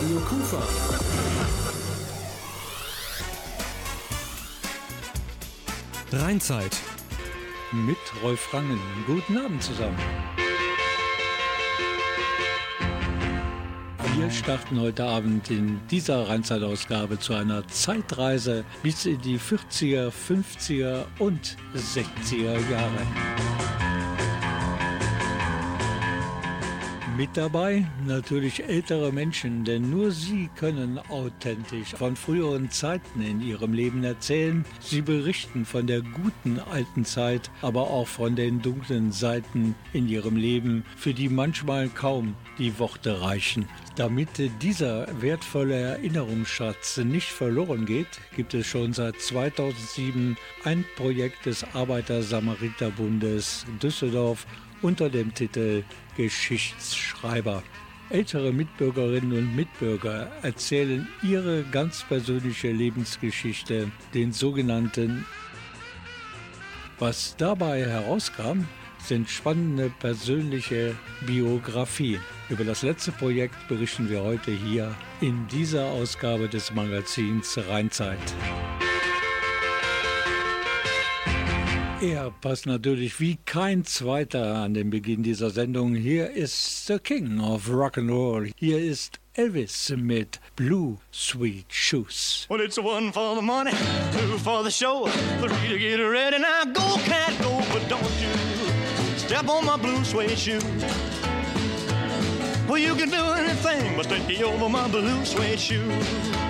Radio Kufa. Rheinzeit. Mit Rolf Rangen. Guten Abend zusammen. Wir starten heute Abend in dieser Rheinzeitausgabe zu einer Zeitreise bis in die 40er, 50er und 60er Jahre. Mit dabei natürlich ältere Menschen, denn nur sie können authentisch von früheren Zeiten in ihrem Leben erzählen. Sie berichten von der guten alten Zeit, aber auch von den dunklen Seiten in ihrem Leben, für die manchmal kaum die Worte reichen. Damit dieser wertvolle Erinnerungsschatz nicht verloren geht, gibt es schon seit 2007 ein Projekt des Arbeiter-Samariter-Bundes Düsseldorf unter dem Titel Geschichtsschreiber. Ältere Mitbürgerinnen und Mitbürger erzählen ihre ganz persönliche Lebensgeschichte, den sogenannten Was dabei herauskam, sind spannende persönliche Biografien. Über das letzte Projekt berichten wir heute hier in dieser Ausgabe des Magazins Rheinzeit. Er passt natürlich wie kein zweiter an den Beginn dieser Sendung. Hier ist The King of Rock Rock'n'Roll. Hier ist Elvis mit Blue Sweet Shoes. Well, it's one for the money, two for the show, three to get ready. Now go, cat, go, but don't you step on my blue suede shoes. Well, you can do anything but take over my blue suede shoes.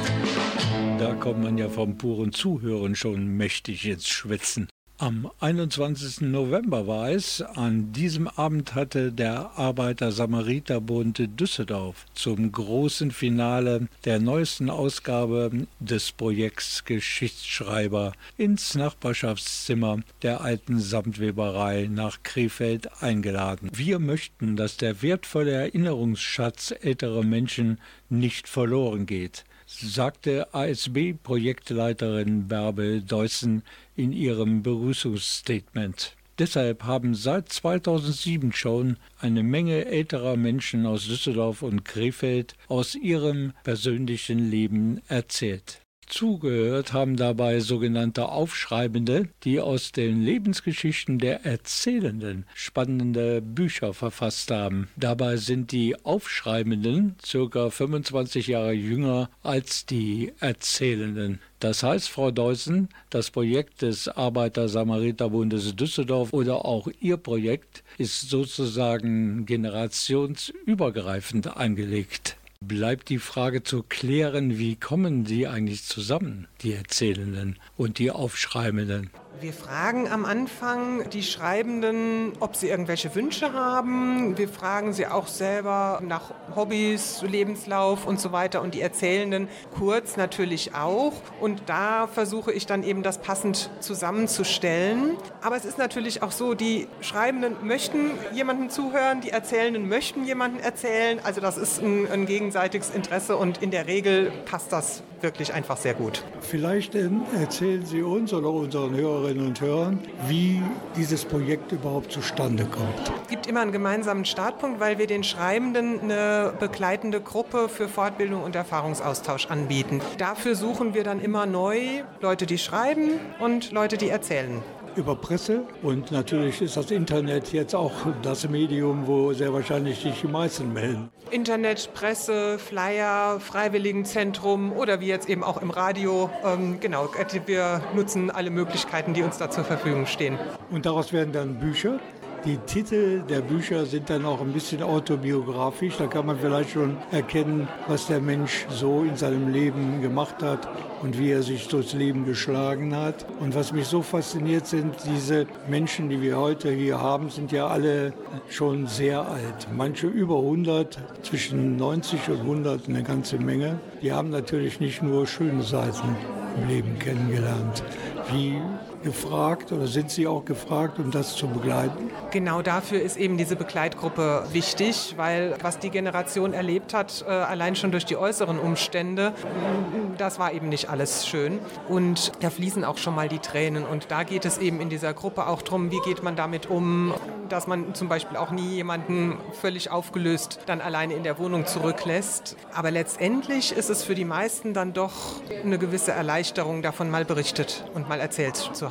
Da kommt man ja vom puren Zuhören schon mächtig ins Schwitzen. Am 21. November war es. An diesem Abend hatte der Arbeiter-Samariter-Bund Düsseldorf zum großen Finale der neuesten Ausgabe des Projekts Geschichtsschreiber ins Nachbarschaftszimmer der alten Samtweberei nach Krefeld eingeladen. Wir möchten, dass der wertvolle Erinnerungsschatz älterer Menschen nicht verloren geht sagte ASB-Projektleiterin Bärbel Deussen in ihrem Begrüßungsstatement. Deshalb haben seit 2007 schon eine Menge älterer Menschen aus Düsseldorf und Krefeld aus ihrem persönlichen Leben erzählt. Zugehört haben dabei sogenannte Aufschreibende, die aus den Lebensgeschichten der Erzählenden spannende Bücher verfasst haben. Dabei sind die Aufschreibenden circa 25 Jahre jünger als die Erzählenden. Das heißt, Frau Deussen, das Projekt des Arbeiter-Samariter-Bundes Düsseldorf oder auch Ihr Projekt ist sozusagen generationsübergreifend angelegt. Bleibt die Frage zu klären, wie kommen sie eigentlich zusammen, die Erzählenden und die Aufschreibenden? Wir fragen am Anfang die Schreibenden, ob sie irgendwelche Wünsche haben. Wir fragen sie auch selber nach Hobbys, Lebenslauf und so weiter und die Erzählenden kurz natürlich auch. Und da versuche ich dann eben das passend zusammenzustellen. Aber es ist natürlich auch so, die Schreibenden möchten jemanden zuhören, die Erzählenden möchten jemanden erzählen. Also das ist ein, ein gegenseitiges Interesse und in der Regel passt das wirklich einfach sehr gut. Vielleicht erzählen Sie uns oder unseren Hörerinnen und Hörern, wie dieses Projekt überhaupt zustande kommt. Es gibt immer einen gemeinsamen Startpunkt, weil wir den Schreibenden eine begleitende Gruppe für Fortbildung und Erfahrungsaustausch anbieten. Dafür suchen wir dann immer neu Leute, die schreiben und Leute, die erzählen über Presse und natürlich ist das Internet jetzt auch das Medium, wo sehr wahrscheinlich sich die meisten melden. Internet, Presse, Flyer, Freiwilligenzentrum oder wie jetzt eben auch im Radio. Ähm, genau, wir nutzen alle Möglichkeiten, die uns da zur Verfügung stehen. Und daraus werden dann Bücher? Die Titel der Bücher sind dann auch ein bisschen autobiografisch. Da kann man vielleicht schon erkennen, was der Mensch so in seinem Leben gemacht hat und wie er sich durchs Leben geschlagen hat. Und was mich so fasziniert sind, diese Menschen, die wir heute hier haben, sind ja alle schon sehr alt. Manche über 100, zwischen 90 und 100 eine ganze Menge. Die haben natürlich nicht nur schöne Seiten im Leben kennengelernt. Wie gefragt oder sind Sie auch gefragt, um das zu begleiten? Genau dafür ist eben diese Begleitgruppe wichtig, weil was die Generation erlebt hat, äh, allein schon durch die äußeren Umstände, das war eben nicht alles schön. Und da fließen auch schon mal die Tränen. Und da geht es eben in dieser Gruppe auch darum, wie geht man damit um, dass man zum Beispiel auch nie jemanden völlig aufgelöst dann alleine in der Wohnung zurücklässt. Aber letztendlich ist es für die meisten dann doch eine gewisse Erleichterung, davon mal berichtet und mal erzählt zu haben.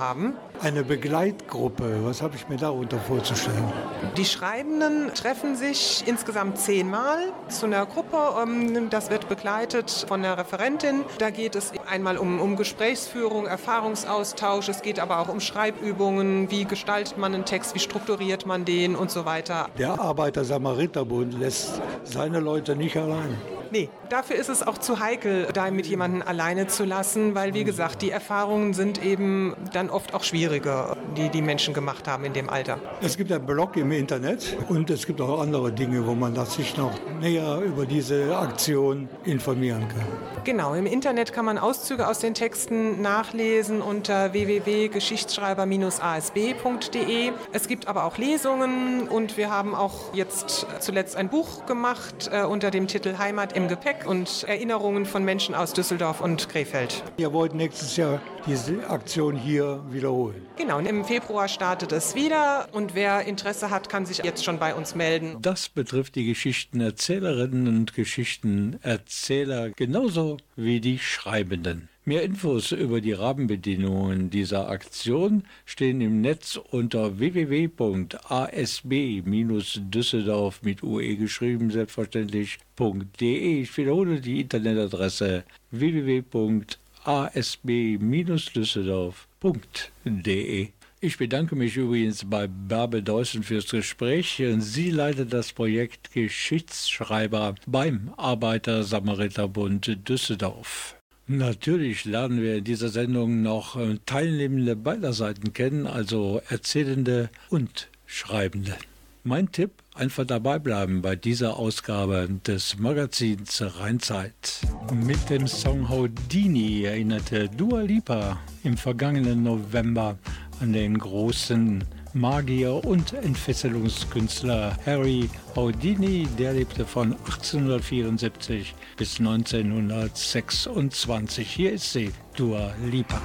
Eine Begleitgruppe, was habe ich mir darunter vorzustellen? Die Schreibenden treffen sich insgesamt zehnmal zu einer Gruppe. Ähm, das wird begleitet von der Referentin. Da geht es einmal um, um Gesprächsführung, Erfahrungsaustausch. Es geht aber auch um Schreibübungen. Wie gestaltet man einen Text? Wie strukturiert man den und so weiter. Der Arbeiter-Samariter-Bund lässt seine Leute nicht allein. Nee, dafür ist es auch zu heikel, da mit jemandem alleine zu lassen, weil wie gesagt, die Erfahrungen sind eben dann oft auch schwieriger, die die Menschen gemacht haben in dem Alter. Es gibt einen Blog im Internet und es gibt auch andere Dinge, wo man sich noch näher über diese Aktion informieren kann. Genau, im Internet kann man Auszüge aus den Texten nachlesen unter www.geschichtsschreiber-asb.de. Es gibt aber auch Lesungen und wir haben auch jetzt zuletzt ein Buch gemacht äh, unter dem Titel Heimat im Gepäck und Erinnerungen von Menschen aus Düsseldorf und Krefeld. Ihr wollt nächstes Jahr diese Aktion hier wiederholen. Genau, und im Februar startet es wieder und wer Interesse hat, kann sich jetzt schon bei uns melden. Das betrifft die Geschichtenerzählerinnen und Geschichtenerzähler genauso wie die Schreibenden. Mehr Infos über die Rahmenbedingungen dieser Aktion stehen im Netz unter www.asb-düsseldorf mit UE geschrieben selbstverständlich.de. Ich wiederhole die Internetadresse www.asb-düsseldorf.de. Ich bedanke mich übrigens bei Bärbel Deussen fürs Gespräch. Sie leitet das Projekt Geschichtsschreiber beim Arbeiter-Samariter-Bund Düsseldorf. Natürlich lernen wir in dieser Sendung noch äh, Teilnehmende beider Seiten kennen, also Erzählende und Schreibende. Mein Tipp, einfach dabei bleiben bei dieser Ausgabe des Magazins Rheinzeit. Mit dem Song Houdini erinnerte Dua Lipa im vergangenen November an den großen Magier und Entfesselungskünstler Harry Houdini, der lebte von 1874 bis 1926. Hier ist sie, Dua Lipa.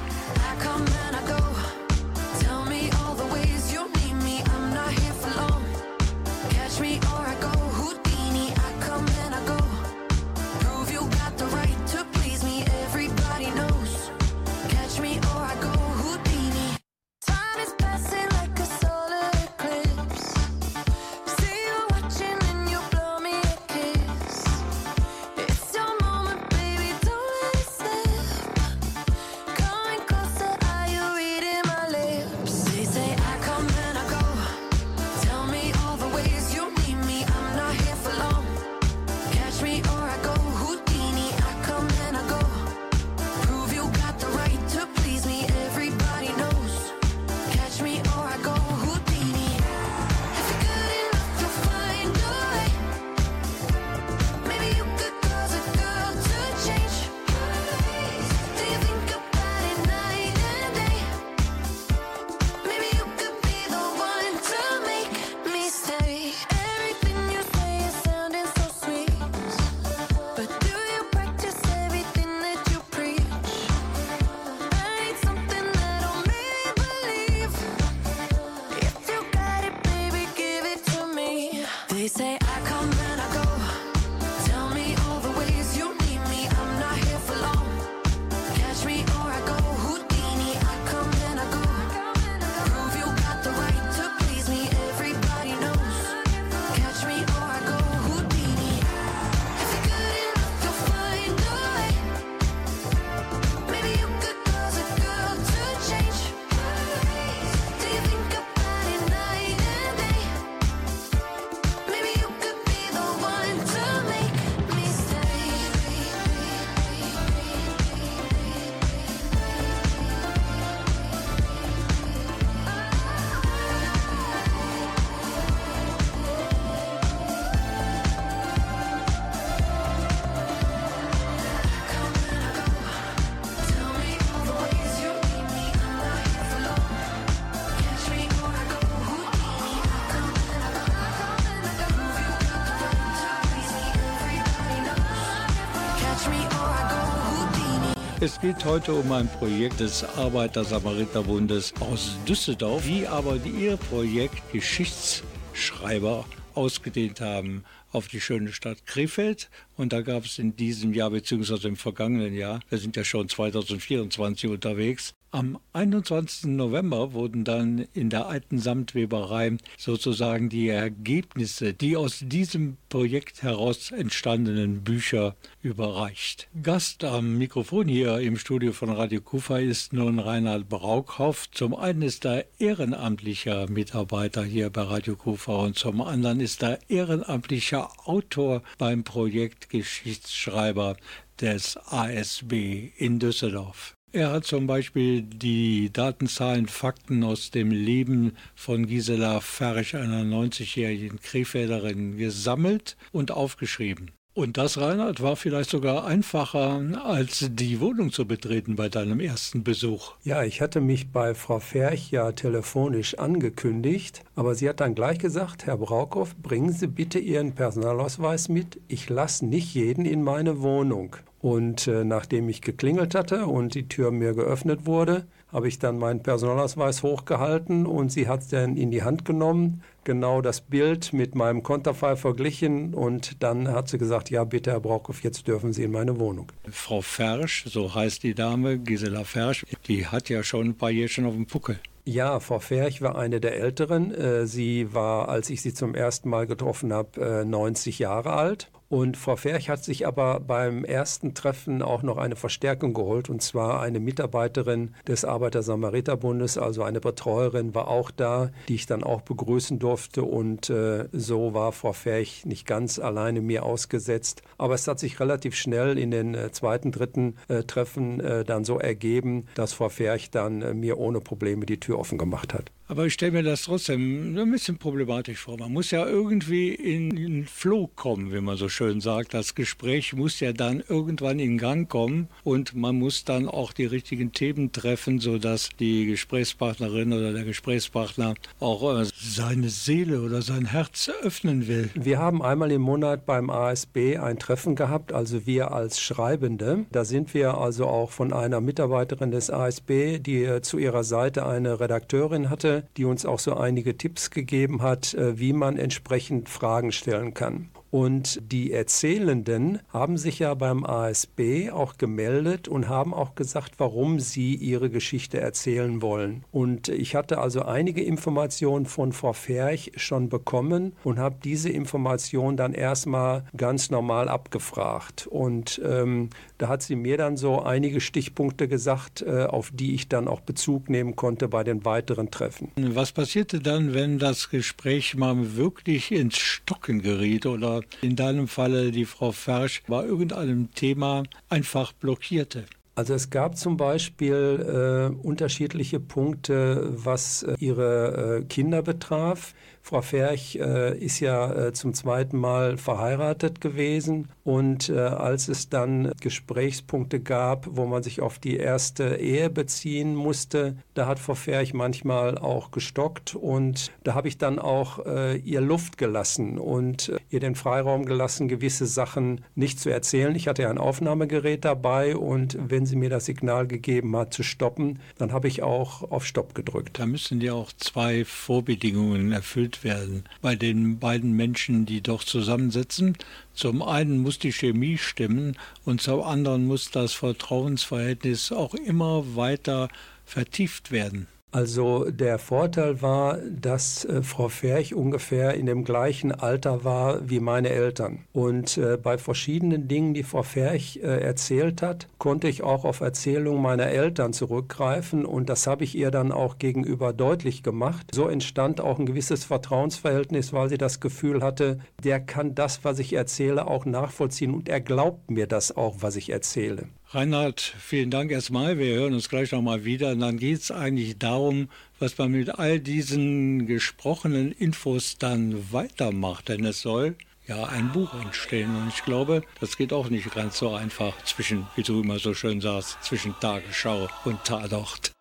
Es geht heute um ein Projekt des Arbeiter-Samariter-Bundes aus Düsseldorf, die aber ihr Projekt Geschichtsschreiber ausgedehnt haben auf die schöne Stadt Krefeld. Und da gab es in diesem Jahr, beziehungsweise im vergangenen Jahr, wir sind ja schon 2024 unterwegs, am 21. November wurden dann in der alten Samtweberei sozusagen die Ergebnisse, die aus diesem Projekt heraus entstandenen Bücher überreicht. Gast am Mikrofon hier im Studio von Radio Kufa ist nun Reinhard Braukhoff. Zum einen ist er ehrenamtlicher Mitarbeiter hier bei Radio Kufa und zum anderen ist er ehrenamtlicher Autor beim Projekt Geschichtsschreiber des ASB in Düsseldorf. Er hat zum Beispiel die Datenzahlen, Fakten aus dem Leben von Gisela Ferch, einer 90-jährigen Krefelderin, gesammelt und aufgeschrieben. Und das, Reinhard, war vielleicht sogar einfacher, als die Wohnung zu betreten bei deinem ersten Besuch. Ja, ich hatte mich bei Frau Ferch ja telefonisch angekündigt, aber sie hat dann gleich gesagt, Herr Braukow, bringen Sie bitte Ihren Personalausweis mit. Ich lasse nicht jeden in meine Wohnung. Und äh, nachdem ich geklingelt hatte und die Tür mir geöffnet wurde, habe ich dann meinen Personalausweis hochgehalten und sie hat dann in die Hand genommen, genau das Bild mit meinem Konterfei verglichen und dann hat sie gesagt, ja bitte Herr Braukow, jetzt dürfen Sie in meine Wohnung. Frau Fersch, so heißt die Dame, Gisela Fersch, die hat ja schon ein paar Jährchen auf dem Puckel. Ja, Frau Ferch war eine der Älteren. Äh, sie war, als ich sie zum ersten Mal getroffen habe, 90 äh, Jahre alt. Und Frau Ferch hat sich aber beim ersten Treffen auch noch eine Verstärkung geholt, und zwar eine Mitarbeiterin des Arbeiter-Samariter-Bundes, also eine Betreuerin war auch da, die ich dann auch begrüßen durfte. Und äh, so war Frau Ferch nicht ganz alleine mir ausgesetzt. Aber es hat sich relativ schnell in den äh, zweiten, dritten äh, Treffen äh, dann so ergeben, dass Frau Ferch dann äh, mir ohne Probleme die Tür offen gemacht hat. Aber ich stelle mir das trotzdem ein bisschen problematisch vor. Man muss ja irgendwie in den Flow kommen, wie man so schön sagt. Das Gespräch muss ja dann irgendwann in Gang kommen und man muss dann auch die richtigen Themen treffen, sodass die Gesprächspartnerin oder der Gesprächspartner auch äh, seine Seele oder sein Herz öffnen will. Wir haben einmal im Monat beim ASB ein Treffen gehabt, also wir als Schreibende. Da sind wir also auch von einer Mitarbeiterin des ASB, die äh, zu ihrer Seite eine Redakteurin hatte, die uns auch so einige Tipps gegeben hat, äh, wie man entsprechend Fragen stellen kann. Und die Erzählenden haben sich ja beim ASB auch gemeldet und haben auch gesagt, warum sie ihre Geschichte erzählen wollen. Und ich hatte also einige Informationen von Frau Ferch schon bekommen und habe diese Informationen dann erstmal ganz normal abgefragt. Und ähm, da hat sie mir dann so einige Stichpunkte gesagt, äh, auf die ich dann auch Bezug nehmen konnte bei den weiteren Treffen. Was passierte dann, wenn das Gespräch mal wirklich ins Stocken geriet oder in deinem Falle die Frau Fersch bei irgendeinem Thema einfach blockierte? Also es gab zum Beispiel äh, unterschiedliche Punkte, was äh, ihre äh, Kinder betraf. Frau Ferch äh, ist ja äh, zum zweiten Mal verheiratet gewesen und äh, als es dann Gesprächspunkte gab, wo man sich auf die erste Ehe beziehen musste, da hat Frau Ferch manchmal auch gestockt und da habe ich dann auch äh, ihr Luft gelassen und äh, ihr den Freiraum gelassen, gewisse Sachen nicht zu erzählen. Ich hatte ja ein Aufnahmegerät dabei und wenn sie mir das Signal gegeben hat zu stoppen, dann habe ich auch auf Stopp gedrückt. Da müssen ja auch zwei Vorbedingungen erfüllt erfüllt werden bei den beiden Menschen, die doch zusammensitzen. Zum einen muss die Chemie stimmen und zum anderen muss das Vertrauensverhältnis auch immer weiter vertieft werden. Also der Vorteil war, dass äh, Frau Ferch ungefähr in dem gleichen Alter war wie meine Eltern. Und äh, bei verschiedenen Dingen, die Frau Ferch äh, erzählt hat, konnte ich auch auf Erzählungen meiner Eltern zurückgreifen und das habe ich ihr dann auch gegenüber deutlich gemacht. So entstand auch ein gewisses Vertrauensverhältnis, weil sie das Gefühl hatte, der kann das, was ich erzähle, auch nachvollziehen und er glaubt mir das auch, was ich erzähle. Reinhard, vielen Dank erstmal. Wir hören uns gleich nochmal wieder. Und dann geht es eigentlich darum, was man mit all diesen gesprochenen Infos dann weitermacht. Denn es soll ja ein Buch entstehen. Und ich glaube, das geht auch nicht ganz so einfach zwischen, wie du immer so schön sagst, zwischen Tagesschau und Tatort.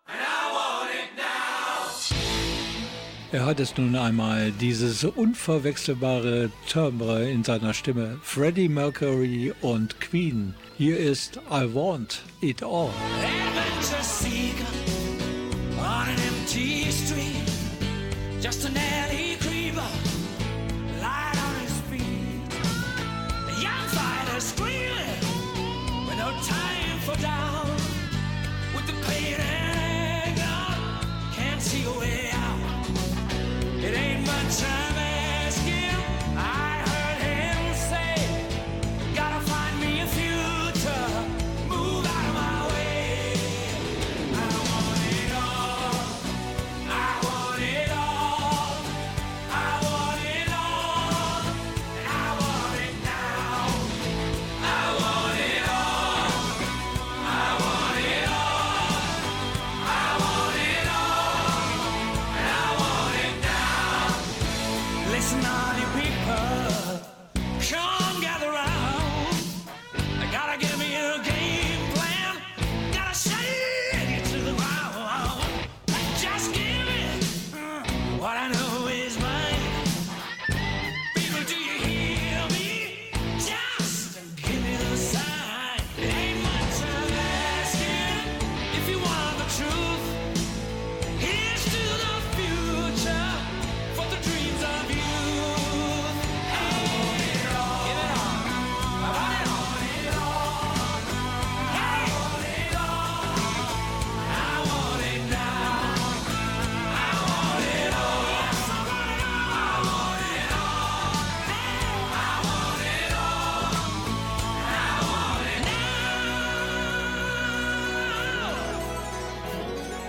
Er hat es nun einmal, dieses unverwechselbare Timbre in seiner Stimme. Freddie Mercury und Queen. Hier ist I Want It All. on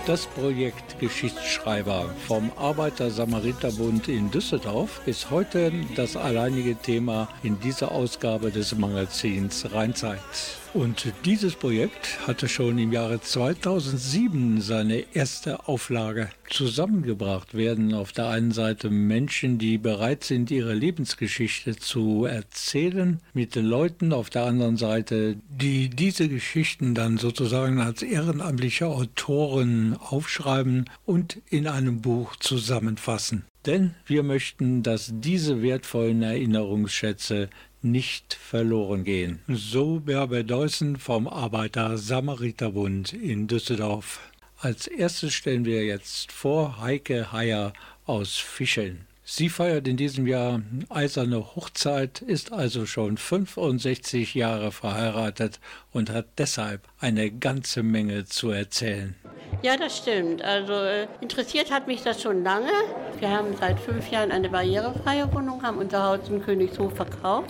Das Projekt Geschichtsschreiber vom Arbeiter-Samariter-Bund in Düsseldorf ist heute das alleinige Thema in dieser Ausgabe des Magazins Rheinzeit. Und dieses Projekt hatte schon im Jahre 2007 seine erste Auflage. Zusammengebracht werden auf der einen Seite Menschen, die bereit sind, ihre Lebensgeschichte zu erzählen, mit den Leuten auf der anderen Seite, die diese Geschichten dann sozusagen als ehrenamtliche Autoren aufschreiben und in einem Buch zusammenfassen. Denn wir möchten, dass diese wertvollen Erinnerungsschätze nicht verloren gehen. So Berber Deussen vom Arbeiter-Samariter-Bund in Düsseldorf. Als erstes stellen wir jetzt vor Heike Heyer aus Fischeln. Sie feiert in diesem Jahr eiserne Hochzeit, ist also schon 65 Jahre verheiratet und hat deshalb eine ganze Menge zu erzählen. Ja, das stimmt. Also äh, interessiert hat mich das schon lange. Wir haben seit fünf Jahren eine barrierefreie Wohnung, haben unser Haus in Königshof verkauft.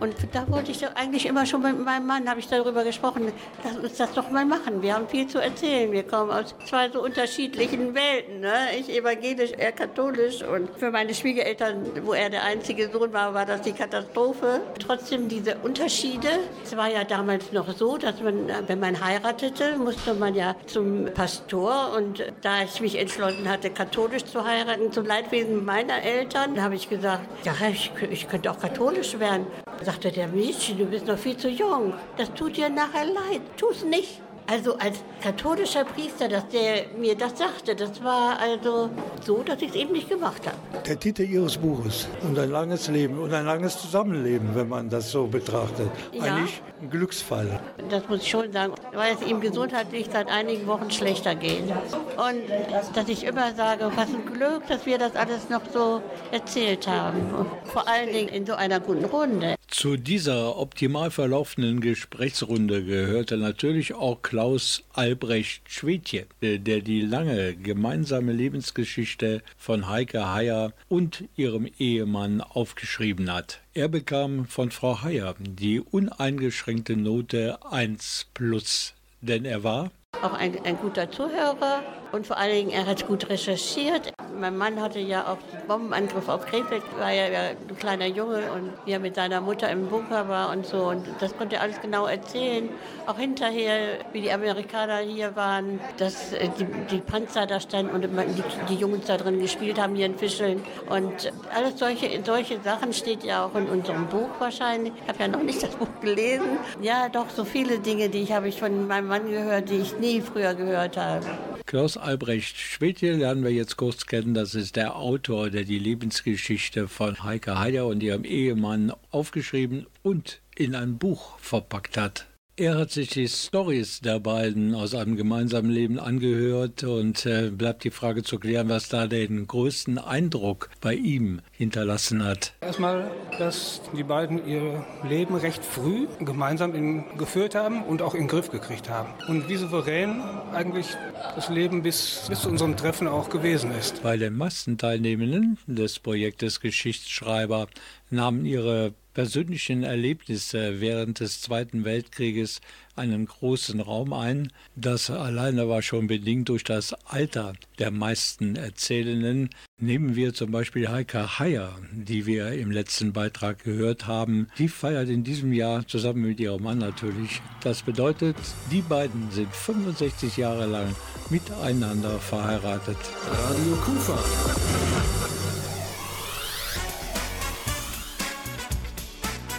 Und da wollte ich doch eigentlich immer schon mit meinem Mann, habe ich darüber gesprochen, lass uns das doch mal machen. Wir haben viel zu erzählen. Wir kommen aus zwei so unterschiedlichen Welten. Ne? Ich evangelisch, er katholisch. Und für meine Schwiegereltern, wo er der einzige Sohn war, war das die Katastrophe. Trotzdem diese Unterschiede. Es war ja damals noch so, dass man, wenn man heiratete, musste man ja zum Pastor und da ich mich entschlossen hatte, katholisch zu heiraten, zum Leidwesen meiner Eltern, habe ich gesagt, ja, ich, ich könnte auch katholisch werden. Sagte der Mädchen, du bist noch viel zu jung. Das tut dir nachher leid. Tu es nicht. Also als katholischer Priester, dass der mir das sagte, das war also so, dass ich es eben nicht gemacht habe. Der Titel Ihres Buches und ein langes Leben und ein langes Zusammenleben, wenn man das so betrachtet. Ja. Eigentlich ein Glücksfall. Das muss ich schon sagen, weil es ihm gesundheitlich seit einigen Wochen schlechter geht. Und dass ich immer sage, was ein Glück, dass wir das alles noch so erzählt haben. Vor allen Dingen in so einer guten Runde. Zu dieser optimal verlaufenden Gesprächsrunde gehörte natürlich auch Klaus Albrecht Schwedje, der die lange gemeinsame Lebensgeschichte von Heike Heyer und ihrem Ehemann aufgeschrieben hat. Er bekam von Frau Heyer die uneingeschränkte Note 1 plus, denn er war auch ein, ein guter Zuhörer und vor allen Dingen, er hat gut recherchiert. Mein Mann hatte ja auch den Bombenangriff auf Krefeld, war ja, ein kleiner Junge und wie er mit seiner Mutter im Bunker war und so. Und das konnte er alles genau erzählen. Auch hinterher, wie die Amerikaner hier waren, dass äh, die, die Panzer da standen und die, die, Jungs da drin gespielt haben, hier in Fischeln. Und alles solche, solche Sachen steht ja auch in unserem Buch wahrscheinlich. Ich habe ja noch nicht das Buch gelesen. Ja, doch, so viele Dinge, die ich habe ich von meinem Mann gehört, die ich nie früher gehört habe. Klaus Albrecht Schwedje lernen wir jetzt kurz kennen. Das ist der Autor, der die Lebensgeschichte von Heike Heider und ihrem Ehemann aufgeschrieben und in ein Buch verpackt hat. Er hat sich die Stories der beiden aus einem gemeinsamen Leben angehört und äh, bleibt die Frage zu klären, was da den größten Eindruck bei ihm hinterlassen hat. Erstmal, dass die beiden ihr Leben recht früh gemeinsam in, geführt haben und auch in den Griff gekriegt haben. Und wie souverän eigentlich das Leben bis, bis zu unserem Treffen auch gewesen ist. Bei den Massenteilnehmenden des Projektes Geschichtsschreiber nahmen ihre persönlichen Erlebnisse während des Zweiten Weltkrieges einen großen Raum ein. Das alleine war schon bedingt durch das Alter der meisten Erzählenden. Nehmen wir zum Beispiel Heike Heyer, die wir im letzten Beitrag gehört haben. Die feiert in diesem Jahr zusammen mit ihrem Mann natürlich. Das bedeutet, die beiden sind 65 Jahre lang miteinander verheiratet. Radio Kufa.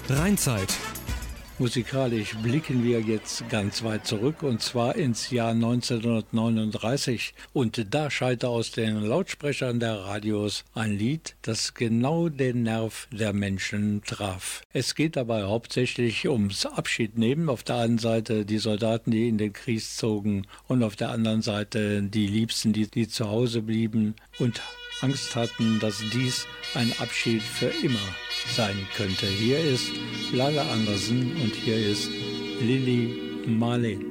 Rheinzeit. Musikalisch blicken wir jetzt ganz weit zurück und zwar ins Jahr 1939 und da schallte aus den Lautsprechern der Radios ein Lied, das genau den Nerv der Menschen traf. Es geht dabei hauptsächlich ums Abschiednehmen, auf der einen Seite die Soldaten, die in den Krieg zogen und auf der anderen Seite die Liebsten, die, die zu Hause blieben und Angst hatten, dass dies ein Abschied für immer sein könnte. Hier ist Lala Andersen und hier ist Lilly Marleen.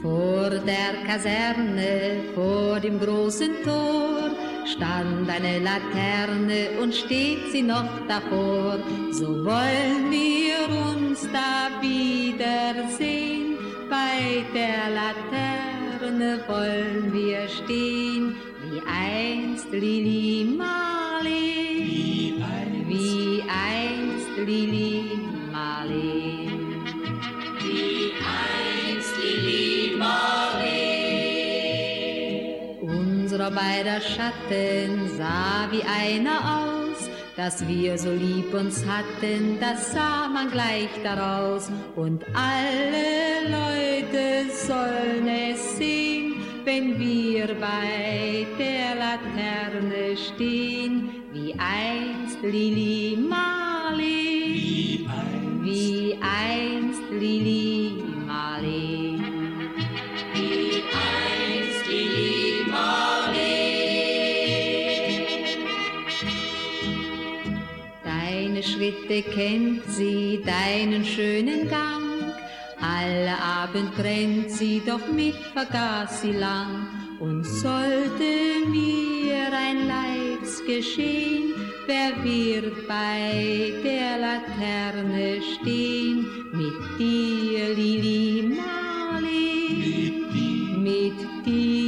Vor der Kaserne, vor dem großen Tor, stand eine Laterne und steht sie noch davor. So wollen wir uns da wiedersehen, bei der Laterne wollen wir stehen wie einst Lili Marleen, wie einst, Lili Marleen, wie einst Lili Marleen. Unser beider Schatten sah wie einer aus, dass wir so lieb uns hatten, das sah man gleich daraus. Und alle Leute sollen es sehen, wenn wir bei der Laterne stehen, wie einst Lili Marleen, wie einst, wie einst Lili Marleen. Deine Schritte kennt sie, deinen schönen Gang alle Abend brennt sie, doch mich vergaß sie lang. Und sollte mir ein Leids geschehen, wer wird bei der Laterne stehen? Mit dir, Lili dir, mit dir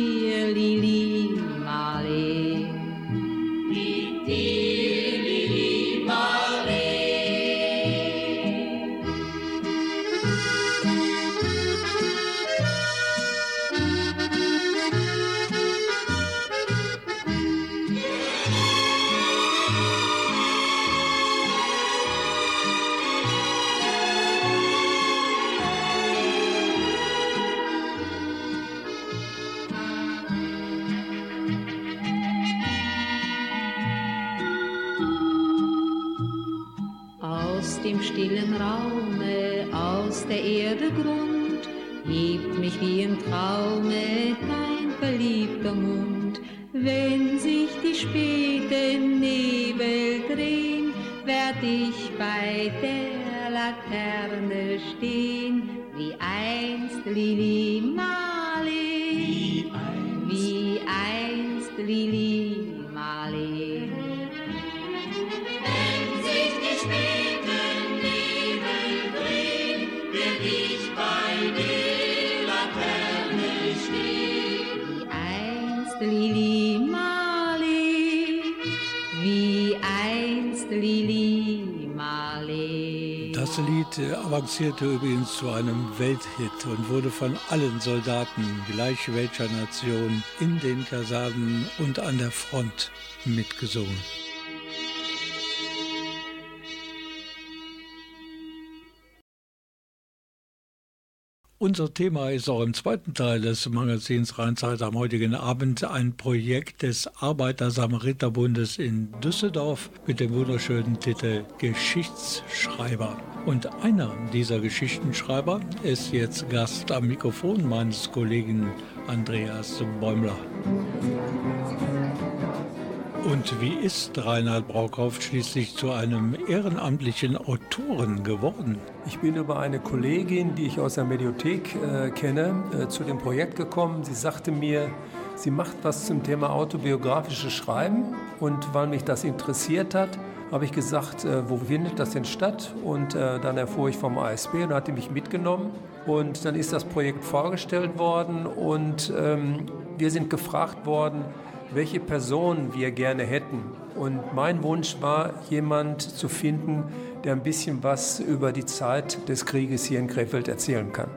bei der Laterne stehen, wie einst Lili Marley, wie einst, wie einst Lili Lied avancierte übrigens zu einem Welthit und wurde von allen Soldaten, gleich welcher Nation, in den Kasernen und an der Front mitgesungen. Unser Thema ist auch im zweiten Teil des Magazins Rheinzeit am heutigen Abend ein Projekt des Arbeiter-Samariter-Bundes in Düsseldorf mit dem wunderschönen Titel Geschichtsschreiber. Und einer dieser Geschichtenschreiber ist jetzt Gast am Mikrofon meines Kollegen Andreas Bäumler. Und wie ist Reinhard Braukauf schließlich zu einem ehrenamtlichen Autoren geworden? Ich bin über eine Kollegin, die ich aus der Mediothek äh, kenne, äh, zu dem Projekt gekommen. Sie sagte mir, sie macht was zum Thema autobiografisches Schreiben. Und weil mich das interessiert hat, habe ich gesagt, äh, wo findet das denn statt? Und äh, dann erfuhr ich vom ASB und hatte mich mitgenommen. Und dann ist das Projekt vorgestellt worden und ähm, wir sind gefragt worden, welche Person wir gerne hätten. Und mein Wunsch war, jemand zu finden, der ein bisschen was über die Zeit des Krieges hier in Krefeld erzählen kann.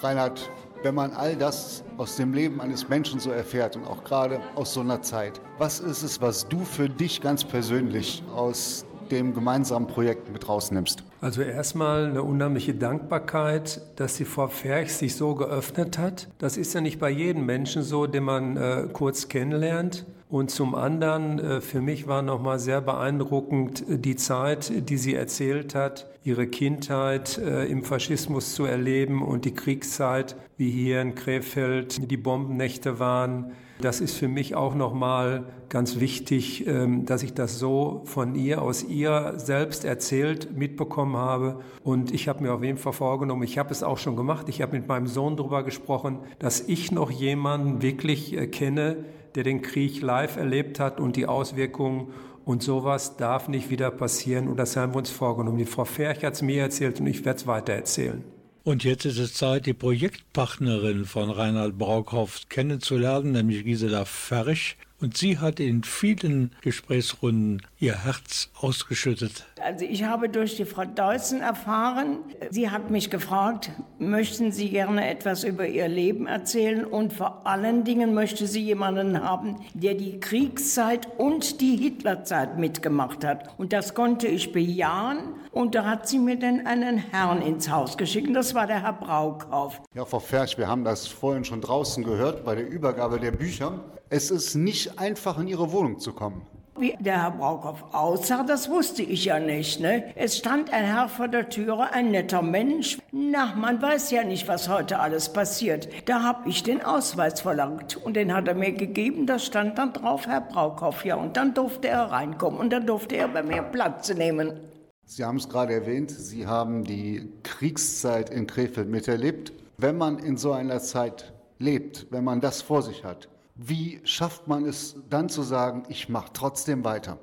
Reinhard, wenn man all das aus dem Leben eines Menschen so erfährt und auch gerade aus so einer Zeit, was ist es, was du für dich ganz persönlich aus dem gemeinsamen Projekt mit rausnimmst? Also erstmal eine unheimliche Dankbarkeit, dass die Frau Ferch sich so geöffnet hat. Das ist ja nicht bei jedem Menschen so, den man äh, kurz kennenlernt. Und zum anderen, äh, für mich war nochmal sehr beeindruckend äh, die Zeit, die sie erzählt hat, ihre Kindheit äh, im Faschismus zu erleben und die Kriegszeit, wie hier in Krefeld die Bombennächte waren. Das ist für mich auch nochmal ganz wichtig, ähm, dass ich das so von ihr, aus ihr selbst erzählt mitbekommen habe. Und ich habe mir auf jeden Fall vorgenommen, ich habe es auch schon gemacht, ich habe mit meinem Sohn darüber gesprochen, dass ich noch jemanden wirklich kenne, der den Krieg live erlebt hat und die Auswirkungen. Und sowas darf nicht wieder passieren. Und das haben wir uns vorgenommen. Die Frau Ferch hat es mir erzählt und ich werde es weiter erzählen. Und jetzt ist es Zeit, die Projektpartnerin von Reinhard Braukhoff kennenzulernen, nämlich Gisela Ferch. Und sie hat in vielen Gesprächsrunden ihr Herz ausgeschüttet. Also ich habe durch die Frau Deutzen erfahren, sie hat mich gefragt, möchten Sie gerne etwas über Ihr Leben erzählen und vor allen Dingen möchte sie jemanden haben, der die Kriegszeit und die Hitlerzeit mitgemacht hat. Und das konnte ich bejahen und da hat sie mir dann einen Herrn ins Haus geschickt und das war der Herr Braukauf. Ja, Frau Ferch, wir haben das vorhin schon draußen gehört bei der Übergabe der Bücher. Es ist nicht einfach, in Ihre Wohnung zu kommen. Wie der Herr Braukow aussah, das wusste ich ja nicht. Ne? Es stand ein Herr vor der Türe, ein netter Mensch. Na, man weiß ja nicht, was heute alles passiert. Da habe ich den Ausweis verlangt und den hat er mir gegeben. Da stand dann drauf Herr Braukow. Ja, und dann durfte er reinkommen und dann durfte er bei mir Platz nehmen. Sie haben es gerade erwähnt, Sie haben die Kriegszeit in Krefeld miterlebt. Wenn man in so einer Zeit lebt, wenn man das vor sich hat, wie schafft man es dann zu sagen, ich mache trotzdem weiter?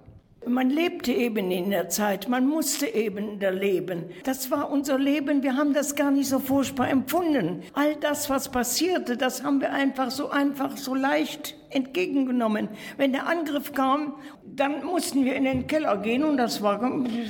Man lebte eben in der Zeit, man musste eben da leben. Das war unser Leben, wir haben das gar nicht so furchtbar empfunden. All das, was passierte, das haben wir einfach so einfach, so leicht entgegengenommen. Wenn der Angriff kam, dann mussten wir in den Keller gehen und das war,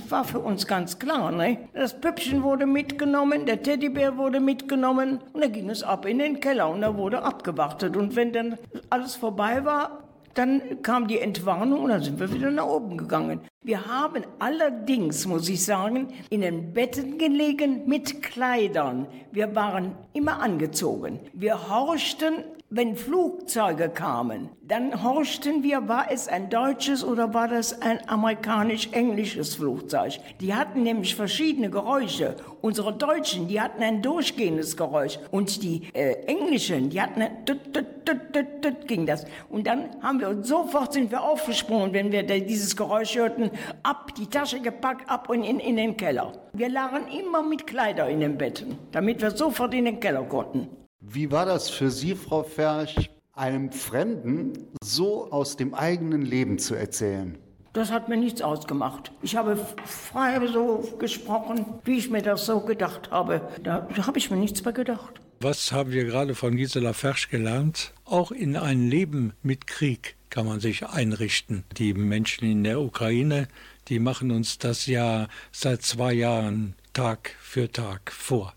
war für uns ganz klar. Ne? Das Püppchen wurde mitgenommen, der Teddybär wurde mitgenommen und dann ging es ab in den Keller und da wurde abgewartet. Und wenn dann alles vorbei war, dann kam die Entwarnung und dann sind wir wieder nach oben gegangen. Wir haben allerdings, muss ich sagen, in den Betten gelegen mit Kleidern. Wir waren immer angezogen. Wir horchten wenn Flugzeuge kamen, dann horchten wir, war es ein deutsches oder war das ein amerikanisch-englisches Flugzeug. Die hatten nämlich verschiedene Geräusche. Unsere Deutschen, die hatten ein durchgehendes Geräusch und die äh, Englischen, die hatten ein tut, tut, tut, tut, tut, ging das. Und dann haben wir uns sofort sind wir aufgesprungen, wenn wir dieses Geräusch hörten, ab, die Tasche gepackt, ab und in, in den Keller. Wir lagen immer mit Kleider in den Betten, damit wir sofort in den Keller konnten. Wie war das für Sie, Frau Ferch, einem Fremden so aus dem eigenen Leben zu erzählen? Das hat mir nichts ausgemacht. Ich habe frei so gesprochen, wie ich mir das so gedacht habe. Da, da habe ich mir nichts mehr gedacht. Was haben wir gerade von Gisela Fersch gelernt? Auch in ein Leben mit Krieg kann man sich einrichten. Die Menschen in der Ukraine, die machen uns das ja seit zwei Jahren Tag für Tag vor.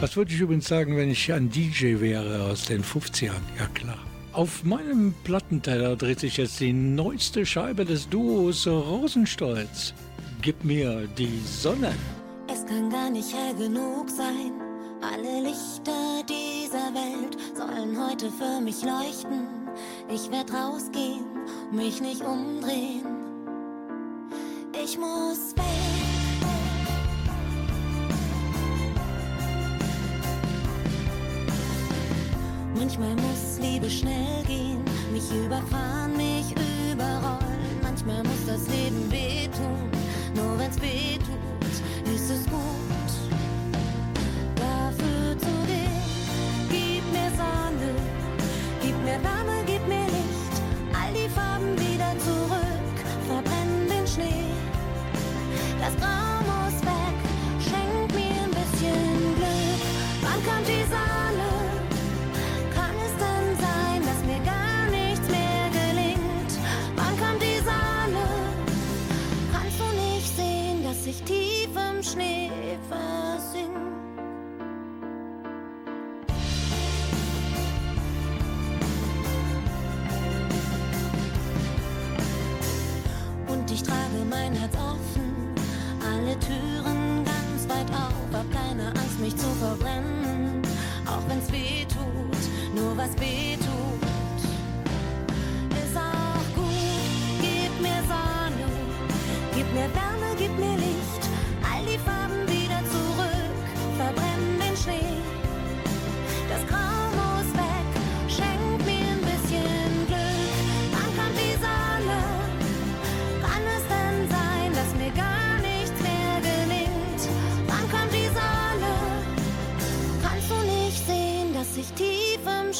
Was würde ich übrigens sagen, wenn ich ein DJ wäre aus den 50ern? Ja klar. Auf meinem Plattenteller dreht sich jetzt die neueste Scheibe des Duos Rosenstolz. Gib mir die Sonne. Es kann gar nicht hell genug sein. Alle Lichter dieser Welt sollen heute für mich leuchten. Ich werd rausgehen, mich nicht umdrehen. Ich muss weg. Manchmal muss Liebe schnell gehen, mich überfahren, mich überrollen. Manchmal muss das Leben wehtun, nur wenn's weh tut, ist es gut. Dafür zu gehen, gib mir Sonne, gib mir Wärme, gib mir Licht, all die Farben wieder zurück, verbrenn den Schnee. Das Grau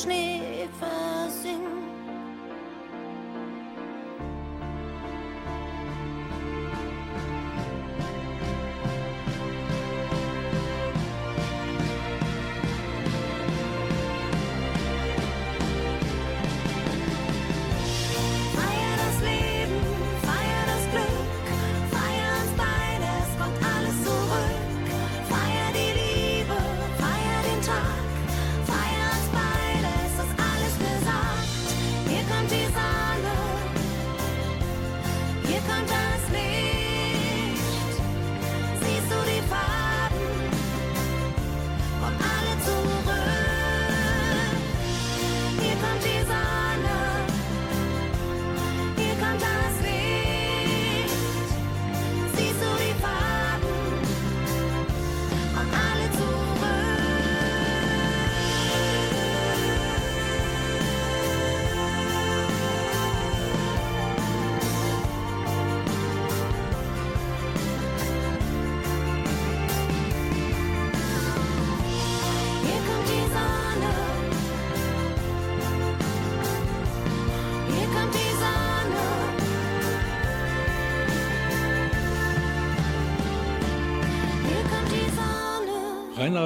Schnee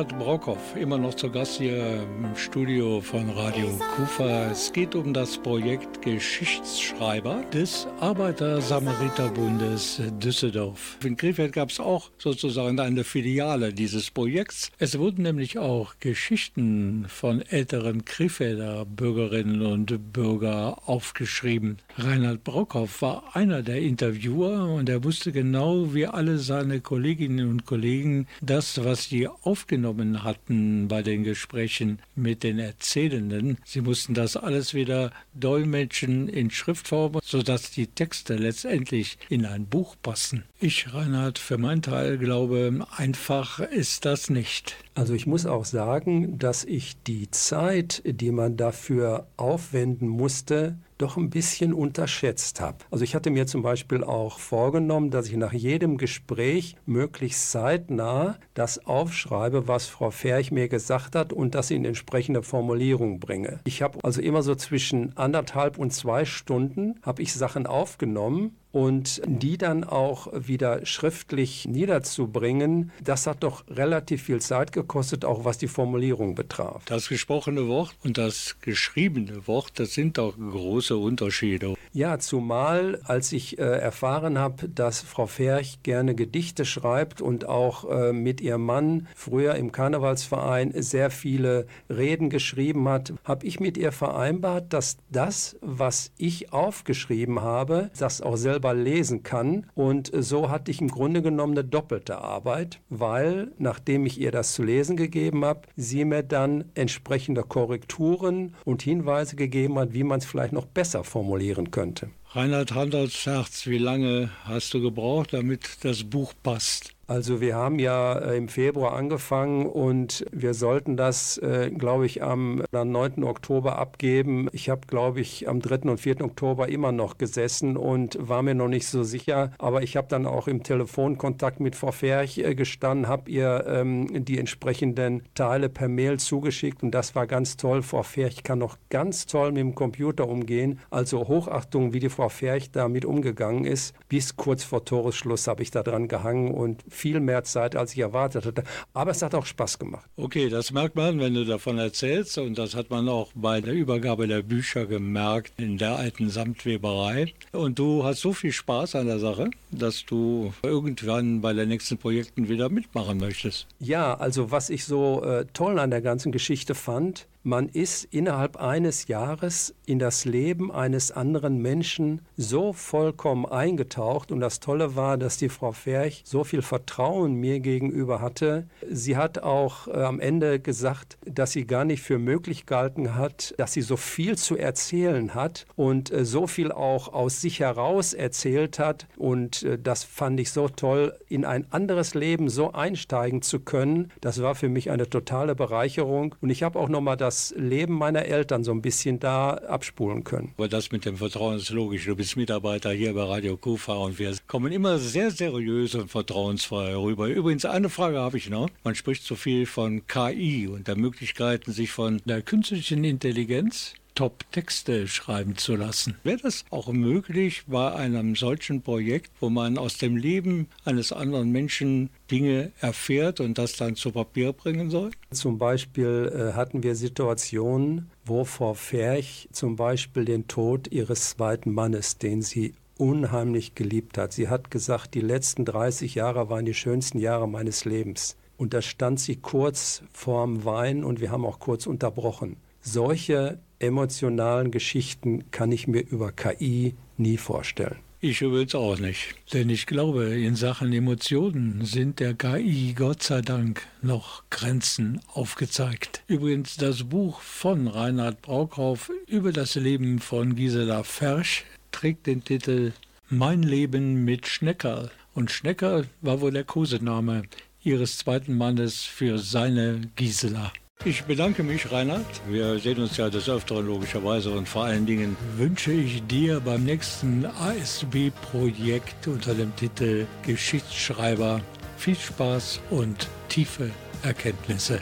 Sonne. Brockhoff, immer noch zu Gast hier im Studio von Radio Kufa. Es geht um das Projekt Geschichtsschreiber des Arbeiter-Samariter-Bundes Düsseldorf. In Krefeld gab es auch sozusagen eine Filiale dieses Projekts. Es wurden nämlich auch Geschichten von älteren Krefelder Bürgerinnen und Bürger aufgeschrieben. Reinhard Brockhoff war einer der Interviewer und er wusste genau wie alle seine Kolleginnen und Kollegen das, was sie aufgeschrieben hatten bei den Gesprächen mit den Erzählenden. Sie mussten das alles wieder dolmetschen in Schriftform, sodass die Texte letztendlich in ein Buch passen. Ich, Reinhard, für meinen Teil glaube, einfach ist das nicht. Also ich muss auch sagen, dass ich die Zeit, die man dafür aufwenden musste, doch ein bisschen unterschätzt habe. Also ich hatte mir zum Beispiel auch vorgenommen, dass ich nach jedem Gespräch möglichst zeitnah das aufschreibe, was Frau Ferch mir gesagt hat und das in entsprechende Formulierung bringe. Ich habe also immer so zwischen anderthalb und zwei Stunden habe ich Sachen aufgenommen und die dann auch wieder schriftlich niederzubringen, das hat doch relativ viel Zeit gekostet, auch was die Formulierung betraf. Das gesprochene Wort und das geschriebene Wort, das sind doch große Unterschiede. Ja, zumal als ich äh, erfahren habe, dass Frau Ferch gerne Gedichte schreibt und auch äh, mit ihrem Mann früher im Karnevalsverein sehr viele Reden geschrieben hat, habe ich mit ihr vereinbart, dass das, was ich aufgeschrieben habe, das auch selber selber lesen kann. Und so hatte ich im Grunde genommen eine doppelte Arbeit, weil nachdem ich ihr das zu lesen gegeben habe, sie mir dann entsprechende Korrekturen und Hinweise gegeben hat, wie man es vielleicht noch besser formulieren könnte. Reinhard Handelsherz, wie lange hast du gebraucht, damit das Buch passt? Also wir haben ja äh, im Februar angefangen und wir sollten das, äh, glaube ich, am 9. Oktober abgeben. Ich habe, glaube ich, am 3. und 4. Oktober immer noch gesessen und war mir noch nicht so sicher. Aber ich habe dann auch im Telefonkontakt mit Frau Ferch äh, gestanden, habe ihr ähm, die entsprechenden Teile per Mail zugeschickt und das war ganz toll. Frau Ferch kann noch ganz toll mit dem Computer umgehen. Also Hochachtung, wie die Frau Ferch damit umgegangen ist. Bis kurz vor Toresschluss habe ich da dran gehangen und viel mehr Zeit, als ich erwartet hatte. Aber es hat auch Spaß gemacht. Okay, das merkt man, wenn du davon erzählst. Und das hat man auch bei der Übergabe der Bücher gemerkt in der alten Samtweberei. Und du hast so viel Spaß an der Sache, dass du irgendwann bei den nächsten Projekten wieder mitmachen möchtest. Ja, also was ich so äh, toll an der ganzen Geschichte fand, man ist innerhalb eines Jahres in das Leben eines anderen Menschen so vollkommen eingetaucht. Und das Tolle war, dass die Frau Ferch so viel Vertrauen mir gegenüber hatte. Sie hat auch äh, am Ende gesagt, dass sie gar nicht für möglich gehalten hat, dass sie so viel zu erzählen hat und äh, so viel auch aus sich heraus erzählt hat. Und äh, das fand ich so toll, in ein anderes Leben so einsteigen zu können. Das war für mich eine totale Bereicherung. Und ich habe auch noch mal das das Leben meiner Eltern so ein bisschen da abspulen können. Aber das mit dem Vertrauen ist logisch. Du bist Mitarbeiter hier bei Radio Kufa und wir kommen immer sehr seriös und vertrauensfrei rüber. Übrigens, eine Frage habe ich noch. Man spricht so viel von KI und der Möglichkeiten, sich von der künstlichen Intelligenz Top-Texte schreiben zu lassen. Wäre das auch möglich bei einem solchen Projekt, wo man aus dem Leben eines anderen Menschen Dinge erfährt und das dann zu Papier bringen soll? Zum Beispiel äh, hatten wir Situationen, wo Frau Ferch zum Beispiel den Tod ihres zweiten Mannes, den sie unheimlich geliebt hat. Sie hat gesagt, die letzten 30 Jahre waren die schönsten Jahre meines Lebens. Und da stand sie kurz vorm Wein und wir haben auch kurz unterbrochen. Solche emotionalen Geschichten kann ich mir über KI nie vorstellen. Ich übrigens auch nicht. Denn ich glaube, in Sachen Emotionen sind der KI Gott sei Dank noch Grenzen aufgezeigt. Übrigens das Buch von Reinhard Braukauf über das Leben von Gisela Fersch trägt den Titel Mein Leben mit Schneckerl. Und Schneckerl war wohl der Kosename ihres zweiten Mannes für seine Gisela. Ich bedanke mich, Reinhard. Wir sehen uns ja des Öfteren logischerweise und vor allen Dingen wünsche ich dir beim nächsten ASB-Projekt unter dem Titel Geschichtsschreiber viel Spaß und tiefe Erkenntnisse.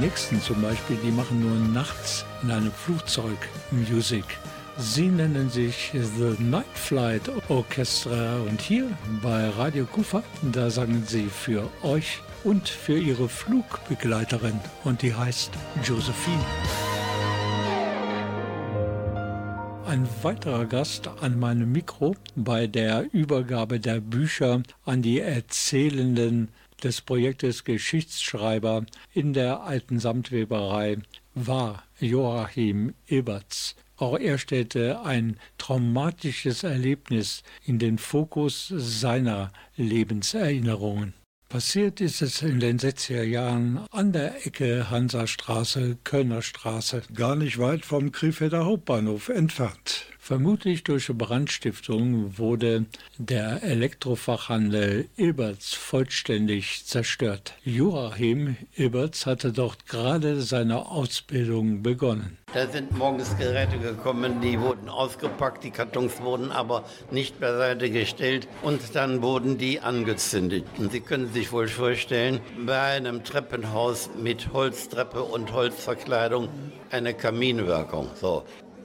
Nächsten zum Beispiel, die machen nur nachts in einem Flugzeug Musik. Sie nennen sich The Night Flight Orchestra und hier bei Radio Kufa, da sangen sie für euch und für ihre Flugbegleiterin und die heißt Josephine. Ein weiterer Gast an meinem Mikro bei der Übergabe der Bücher an die Erzählenden des Projektes Geschichtsschreiber in der alten Samtweberei war Joachim Eberts. Auch er stellte ein traumatisches Erlebnis in den Fokus seiner Lebenserinnerungen. Passiert ist es in den 60er Jahren an der Ecke Hansastraße, Kölnerstraße, gar nicht weit vom Krefelder Hauptbahnhof entfernt. Vermutlich durch Brandstiftung wurde der Elektrofachhandel Eberts vollständig zerstört. Joachim Eberts hatte dort gerade seine Ausbildung begonnen. Da sind morgens Geräte gekommen, die wurden ausgepackt, die Kartons wurden aber nicht beiseite gestellt und dann wurden die angezündet. Und Sie können sich wohl vorstellen, bei einem Treppenhaus mit Holztreppe und Holzverkleidung eine Kaminwirkung. So.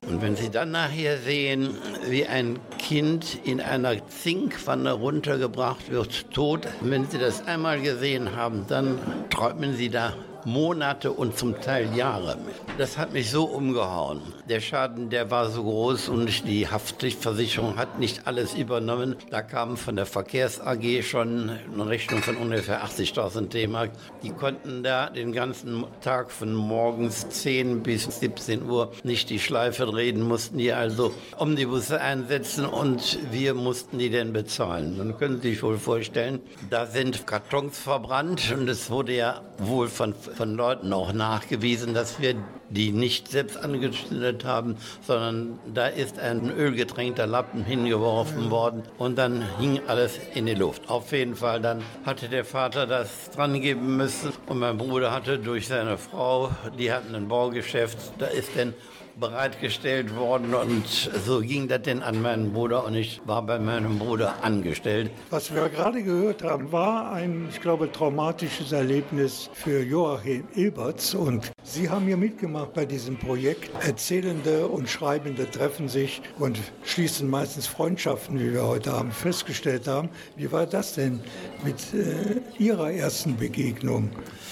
Und wenn Sie dann nachher sehen, wie ein Kind in einer Zinkwanne runtergebracht wird, tot, wenn Sie das einmal gesehen haben, dann träumen Sie da Monate und zum Teil Jahre. Das hat mich so umgehauen. Der Schaden, der war so groß und die Haftpflichtversicherung hat nicht alles übernommen. Da kam von der Verkehrs AG schon eine Rechnung von ungefähr 80.000 D-Mark. Die konnten da den ganzen Tag von morgens 10 bis 17 Uhr nicht die Schleife drehen, mussten die also Omnibusse einsetzen und wir mussten die denn bezahlen. Dann können Sie sich wohl vorstellen, da sind Kartons verbrannt und es wurde ja wohl von von Leuten auch nachgewiesen, dass wir die nicht selbst angezündet haben, sondern da ist ein ölgetränkter Lappen hingeworfen worden und dann hing alles in die Luft. Auf jeden Fall, dann hatte der Vater das dran geben müssen und mein Bruder hatte durch seine Frau, die hatten ein Baugeschäft, da ist dann bereitgestellt worden und so ging das denn an meinen Bruder und ich war bei meinem Bruder angestellt. Was wir gerade gehört haben, war ein, ich glaube, traumatisches Erlebnis für Joachim Eberts und Sie haben hier mitgemacht bei diesem Projekt. Erzählende und Schreibende treffen sich und schließen meistens Freundschaften, wie wir heute Abend festgestellt haben. Wie war das denn mit äh, Ihrer ersten Begegnung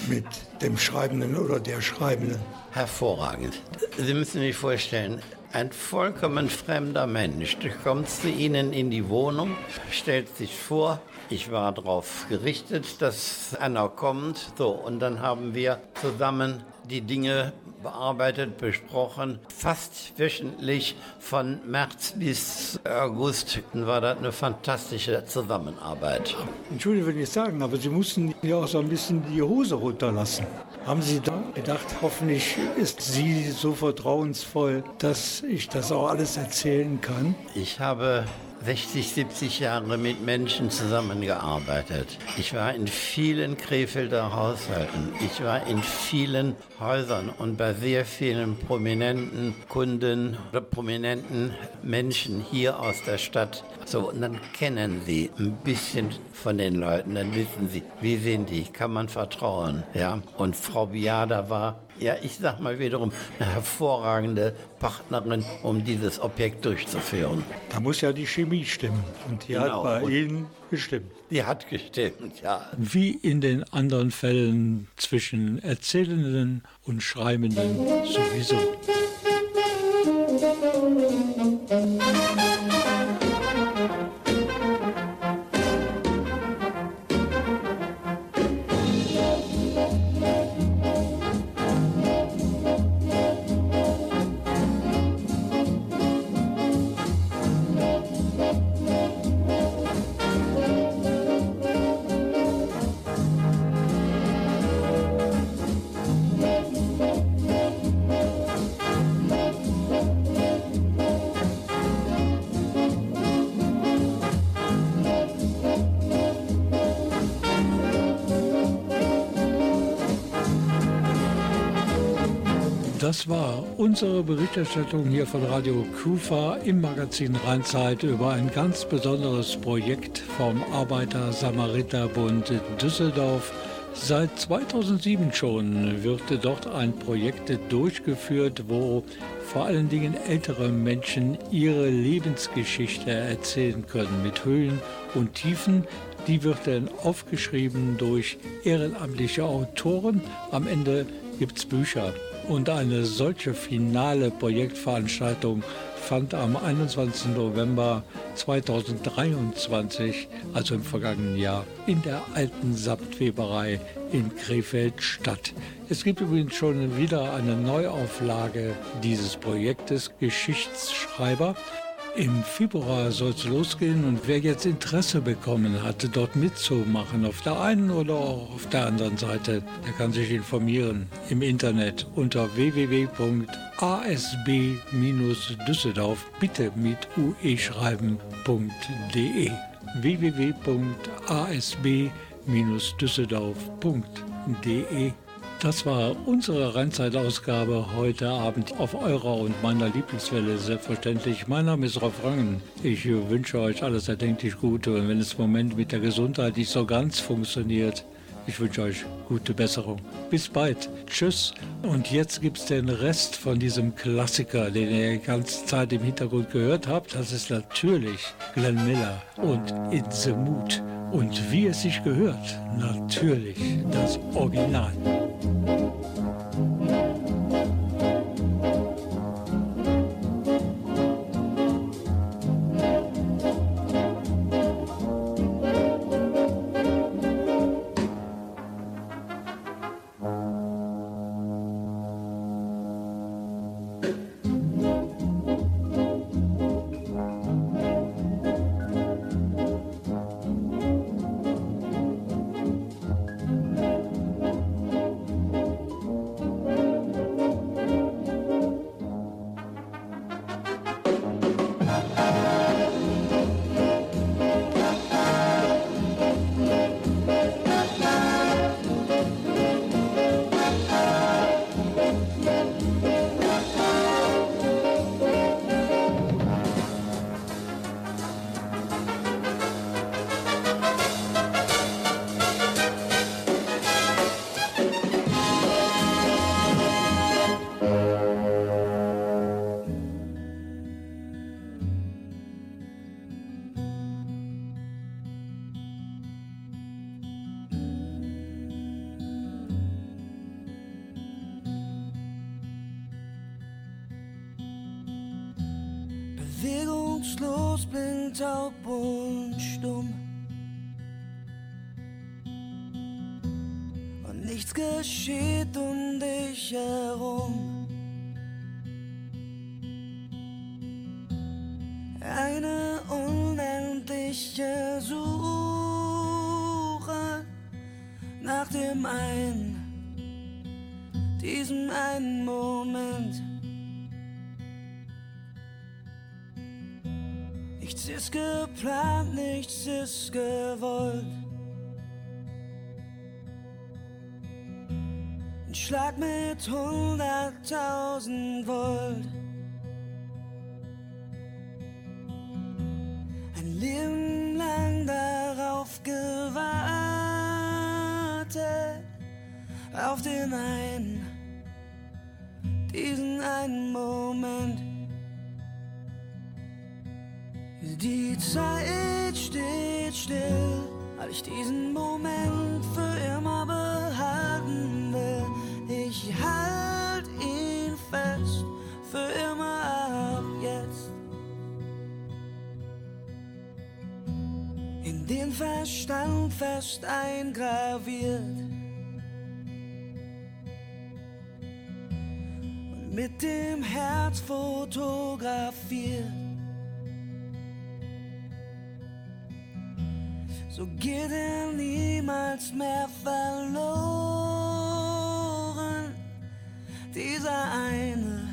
mit dem Schreibenden oder der Schreibenden? Hervorragend. Sie müssen sich vorstellen, ein vollkommen fremder Mensch kommt zu Ihnen in die Wohnung, stellt sich vor, ich war darauf gerichtet, dass einer kommt. So, und dann haben wir zusammen die Dinge bearbeitet, besprochen. Fast wöchentlich von März bis August war das eine fantastische Zusammenarbeit. Entschuldigung, wenn ich sagen, aber Sie mussten ja auch so ein bisschen die Hose runterlassen. Haben Sie da gedacht, hoffentlich ist sie so vertrauensvoll, dass ich das auch alles erzählen kann? Ich habe 60, 70 Jahre mit Menschen zusammengearbeitet. Ich war in vielen Krefelder Haushalten. Ich war in vielen Häusern und bei sehr vielen prominenten Kunden oder prominenten Menschen hier aus der Stadt. So, und dann kennen Sie ein bisschen von den Leuten, dann wissen Sie, wie sind die, kann man vertrauen. Ja? Und Frau Biada war ja, ich sag mal wiederum, eine hervorragende Partnerin, um dieses Objekt durchzuführen. Da muss ja die Chemie stimmen. Und die Genau. hat bei Und- Ihnen gestimmt. Die hat gestimmt, ja. Wie in den anderen Fällen zwischen Erzählenden und Schreibenden sowieso. Das war unsere Berichterstattung hier von Radio Kufa im Magazin Rheinzeit über ein ganz besonderes Projekt vom Arbeiter-Samariter-Bund Düsseldorf Seit 2007 schon wird dort ein Projekt durchgeführt, wo vor allen Dingen ältere Menschen ihre Lebensgeschichte erzählen können mit Höhen und Tiefen. Die wird dann aufgeschrieben durch ehrenamtliche Autoren. Am Ende gibt es Bücher. Und eine solche finale Projektveranstaltung fand am 21. November 2023, also im vergangenen Jahr, in der alten Samtweberei in Krefeld statt. Es gibt übrigens schon wieder eine Neuauflage dieses Projektes Geschichtsschreiber. Im Februar soll es losgehen und wer jetzt Interesse bekommen hatte, dort mitzumachen, auf der einen oder auch auf der anderen Seite, der kann sich informieren im Internet unter www.asb-düsseldorf, bitte mit ue schreiben.de www.asb-düsseldorf.de das war unsere Rheinzeit-Ausgabe heute Abend auf eurer und meiner Lieblingswelle selbstverständlich. Mein Name ist Rolf Rangen. Ich wünsche euch alles erdenklich Gute und wenn es im Moment mit der Gesundheit nicht so ganz funktioniert, ich wünsche euch gute Besserung. Bis bald. Tschüss. Und jetzt gibt es den Rest von diesem Klassiker, den ihr die ganze Zeit im Hintergrund gehört habt. Das ist natürlich Glenn Miller und In the Mood. Und wie es sich gehört, natürlich das Original. Nichts geschieht um dich herum. Eine unendliche Suche nach dem einen, diesem einen Moment. Nichts ist geplant, nichts ist gewollt. Schlag mit hunderttausend Volt. Ein Leben lang darauf gewartet, auf den einen, diesen einen Moment. Die Zeit steht still, weil ich diesen Moment für immer behalten den Verstand fest eingraviert. Und mit dem Herz fotografiert. so geht er niemals mehr verloren. Dieser eine,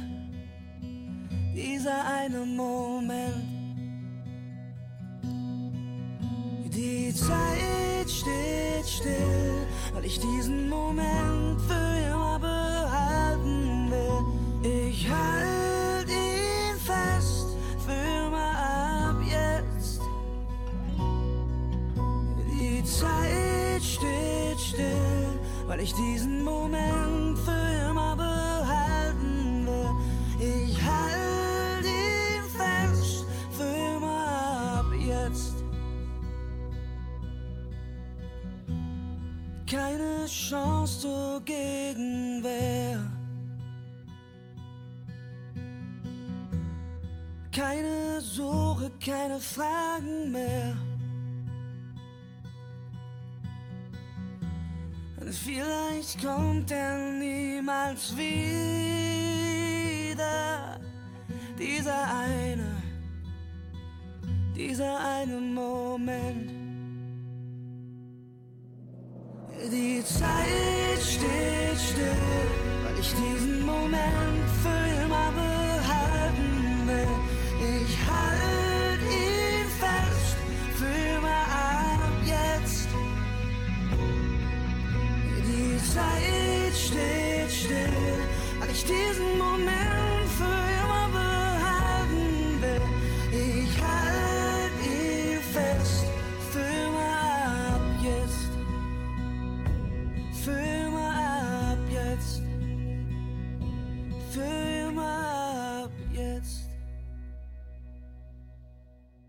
dieser eine Moment. Die Zeit steht still, weil ich diesen Moment für immer behalten will. Ich halte ihn fest für immer ab jetzt. Die Zeit steht still, weil ich diesen Moment Gegenwehr. Keine Suche, keine Fragen mehr. Und vielleicht kommt er niemals wieder. Dieser eine, dieser eine Moment. Die Zeit steht still, weil ich diesen Moment für immer behalten will. Ich halte ihn fest für immer ab jetzt. Die Zeit steht still, weil ich diesen Moment